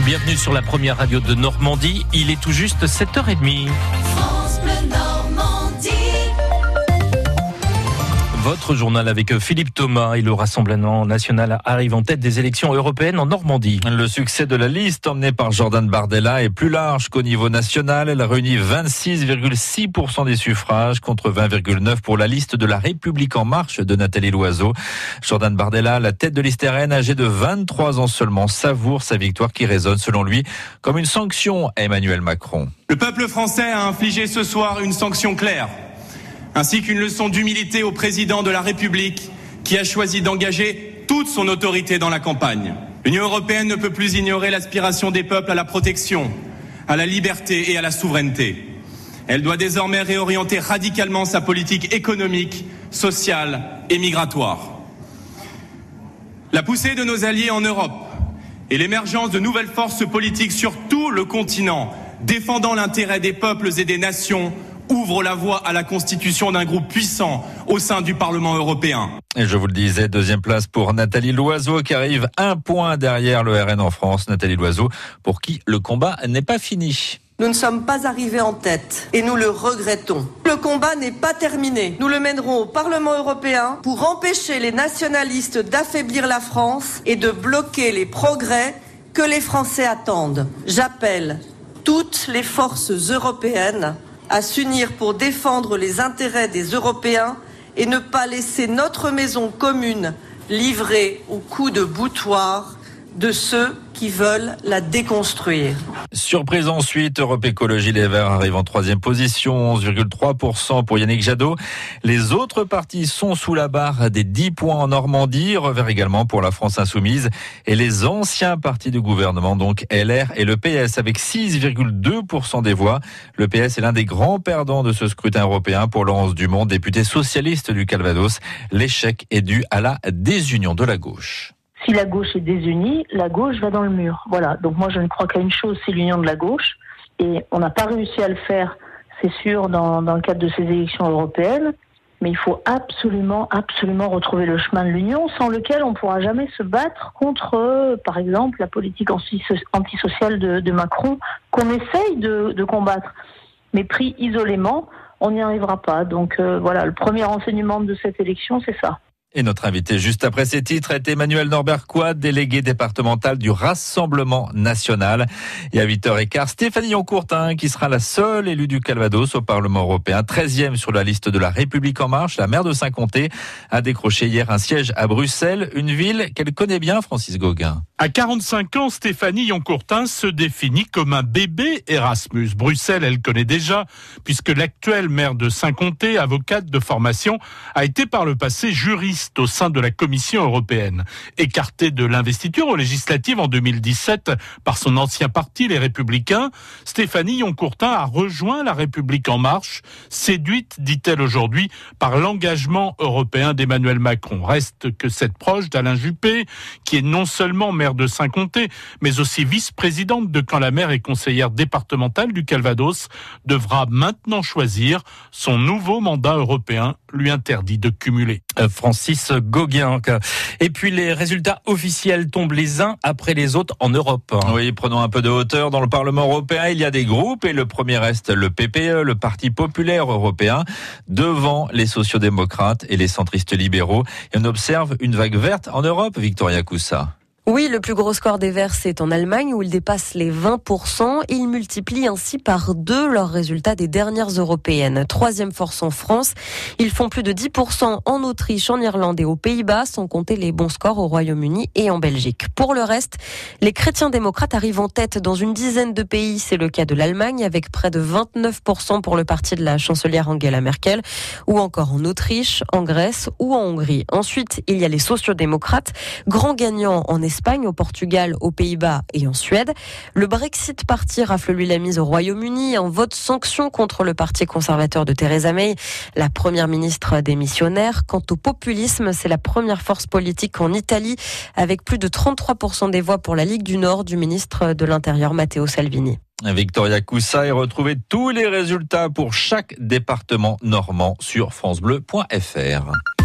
Bienvenue sur la première radio de Normandie. Il est tout juste 7h30. Votre journal avec Philippe Thomas et le Rassemblement national arrive en tête des élections européennes en Normandie. Le succès de la liste emmenée par Jordan Bardella est plus large qu'au niveau national. Elle a réuni 26,6% des suffrages contre 20,9% pour la liste de la République en marche de Nathalie Loiseau. Jordan Bardella, la tête de liste RN, âgée de 23 ans seulement, savoure sa victoire qui résonne selon lui comme une sanction à Emmanuel Macron. Le peuple français a infligé ce soir une sanction claire ainsi qu'une leçon d'humilité au président de la République qui a choisi d'engager toute son autorité dans la campagne. L'Union européenne ne peut plus ignorer l'aspiration des peuples à la protection, à la liberté et à la souveraineté. Elle doit désormais réorienter radicalement sa politique économique, sociale et migratoire. La poussée de nos alliés en Europe et l'émergence de nouvelles forces politiques sur tout le continent défendant l'intérêt des peuples et des nations ouvre la voie à la constitution d'un groupe puissant au sein du Parlement européen. Et je vous le disais, deuxième place pour Nathalie Loiseau qui arrive un point derrière le RN en France. Nathalie Loiseau, pour qui le combat n'est pas fini. Nous ne sommes pas arrivés en tête et nous le regrettons. Le combat n'est pas terminé. Nous le mènerons au Parlement européen pour empêcher les nationalistes d'affaiblir la France et de bloquer les progrès que les Français attendent. J'appelle toutes les forces européennes à s'unir pour défendre les intérêts des Européens et ne pas laisser notre maison commune livrée au coup de boutoir de ceux qui veulent la déconstruire. Surprise ensuite, Europe Écologie Les Verts arrive en troisième position, 11,3% pour Yannick Jadot. Les autres partis sont sous la barre des 10 points en Normandie, revers également pour la France Insoumise et les anciens partis du gouvernement, donc LR et le PS, avec 6,2% des voix. Le PS est l'un des grands perdants de ce scrutin européen pour Laurence Dumont, député socialiste du Calvados. L'échec est dû à la désunion de la gauche si la gauche est désunie, la gauche va dans le mur. Voilà. Donc moi, je ne crois qu'à une chose, c'est l'union de la gauche. Et on n'a pas réussi à le faire, c'est sûr, dans, le cadre de ces élections européennes. Mais il faut absolument, absolument retrouver le chemin de l'union, sans lequel on ne pourra jamais se battre contre, euh, par exemple, la politique antisociale de, de Macron, qu'on essaye de, de, combattre. Mais pris isolément, on n'y arrivera pas. Donc euh, voilà, le premier enseignement de cette élection, c'est ça. Et notre invité juste après ces titres est Emmanuel Norbert délégué départemental du Rassemblement national. Et à 8h15, Stéphanie Oncourtin, qui sera la seule élue du Calvados au Parlement européen, 13e sur la liste de la République en marche. La maire de Saint-Comté a décroché hier un siège à Bruxelles, une ville qu'elle connaît bien, Francis Gauguin. À 45 ans, Stéphanie Yoncourtin se définit comme un bébé Erasmus. Bruxelles, elle connaît déjà, puisque l'actuelle maire de Saint-Comté, avocate de formation, a été par le passé juriste au sein de la Commission européenne. Écartée de l'investiture aux législatives en 2017 par son ancien parti, les Républicains, Stéphanie Yoncourtin a rejoint la République en marche, séduite, dit-elle aujourd'hui, par l'engagement européen d'Emmanuel Macron. Reste que cette proche d'Alain Juppé, qui est non seulement maire de Saint-Comté, mais aussi vice-présidente de Camp-la-Mer et conseillère départementale du Calvados, devra maintenant choisir son nouveau mandat européen lui interdit de cumuler. Euh, Francis Gauguin. Et puis les résultats officiels tombent les uns après les autres en Europe. Oui, prenons un peu de hauteur. Dans le Parlement européen, il y a des groupes et le premier reste le PPE, le Parti populaire européen, devant les sociodémocrates et les centristes libéraux. Et on observe une vague verte en Europe, Victoria Coussa. Oui, le plus gros score des Verts, c'est en Allemagne où ils dépassent les 20%. Ils multiplient ainsi par deux leurs résultats des dernières européennes. Troisième force en France. Ils font plus de 10% en Autriche, en Irlande et aux Pays-Bas, sans compter les bons scores au Royaume-Uni et en Belgique. Pour le reste, les chrétiens démocrates arrivent en tête dans une dizaine de pays. C'est le cas de l'Allemagne avec près de 29% pour le parti de la chancelière Angela Merkel ou encore en Autriche, en Grèce ou en Hongrie. Ensuite, il y a les sociodémocrates, grands gagnants en Espagne, au Portugal, aux Pays-Bas et en Suède. Le Brexit parti rafle lui la mise au Royaume-Uni en vote sanction contre le parti conservateur de Theresa May, la première ministre démissionnaire. Quant au populisme, c'est la première force politique en Italie avec plus de 33% des voix pour la Ligue du Nord du ministre de l'Intérieur Matteo Salvini. Victoria Coussa et retrouvez tous les résultats pour chaque département normand sur francebleu.fr.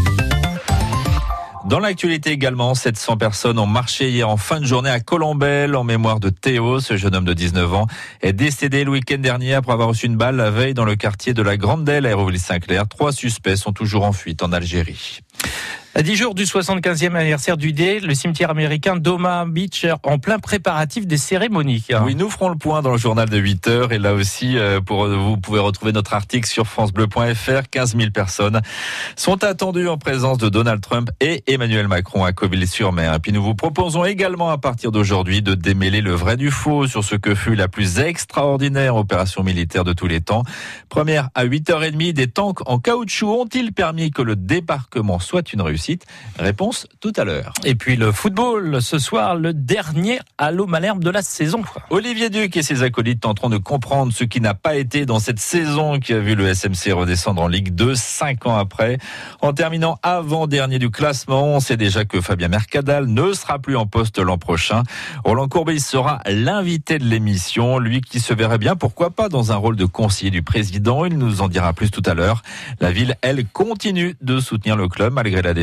Dans l'actualité également, 700 personnes ont marché hier en fin de journée à Colombelle en mémoire de Théo. Ce jeune homme de 19 ans est décédé le week-end dernier après avoir reçu une balle la veille dans le quartier de la Grande à Aéroville-Saint-Clair. Trois suspects sont toujours en fuite en Algérie. À 10 jours du 75e anniversaire du D, le cimetière américain d'Oma Beach en plein préparatif des cérémonies. Oui, nous ferons le point dans le journal de 8 heures et là aussi, euh, pour vous pouvez retrouver notre article sur francebleu.fr. 15 000 personnes sont attendues en présence de Donald Trump et Emmanuel Macron à Coville-sur-Mer. Puis nous vous proposons également à partir d'aujourd'hui de démêler le vrai du faux sur ce que fut la plus extraordinaire opération militaire de tous les temps. Première à 8h30, des tanks en caoutchouc ont-ils permis que le débarquement soit une réussite? Réponse tout à l'heure. Et puis le football, ce soir, le dernier Halo Malherbe de la saison. Olivier Duc et ses acolytes tenteront de comprendre ce qui n'a pas été dans cette saison qui a vu le SMC redescendre en Ligue 2 cinq ans après. En terminant avant-dernier du classement, on sait déjà que Fabien Mercadal ne sera plus en poste l'an prochain. Roland Courbis sera l'invité de l'émission, lui qui se verrait bien, pourquoi pas, dans un rôle de conseiller du président. Il nous en dira plus tout à l'heure. La ville, elle, continue de soutenir le club malgré la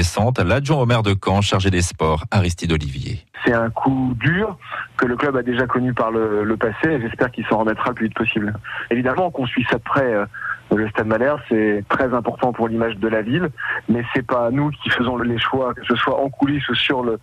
l'adjoint au maire de Caen, chargé des sports, Aristide Olivier. C'est un coup dur que le club a déjà connu par le, passé et j'espère qu'il s'en remettra le plus vite possible. Évidemment qu'on suit ça de près euh, le Stade Malherbe, c'est très important pour l'image de la ville, mais c'est pas nous qui faisons les choix, que ce soit en coulisses ou sur le,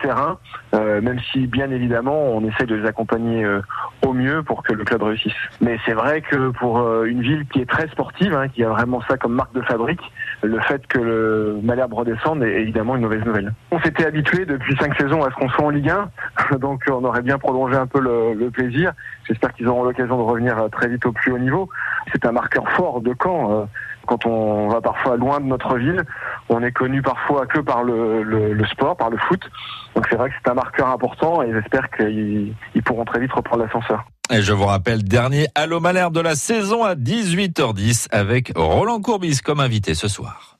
terrain, euh, même si bien évidemment on essaie de les accompagner euh, au mieux pour que le club réussisse. Mais c'est vrai que pour euh, une ville qui est très sportive, hein, qui a vraiment ça comme marque de fabrique, le fait que le Malherbe redescende est évidemment une mauvaise nouvelle. On s'était habitué depuis cinq saisons à ce qu'on soit en Ligue 1, donc on aurait bien prolongé un peu le plaisir. J'espère qu'ils auront l'occasion de revenir très vite au plus haut niveau. C'est un marqueur fort de Caen. Euh, quand on va parfois loin de notre ville, on est connu parfois que par le, sport, par le foot. Donc c'est vrai que c'est un marqueur important et j'espère qu'ils pourront très vite reprendre l'ascenseur. Et je vous rappelle, dernier Allo Malherbe de la saison à 18h10 avec Roland Courbis comme invité ce soir.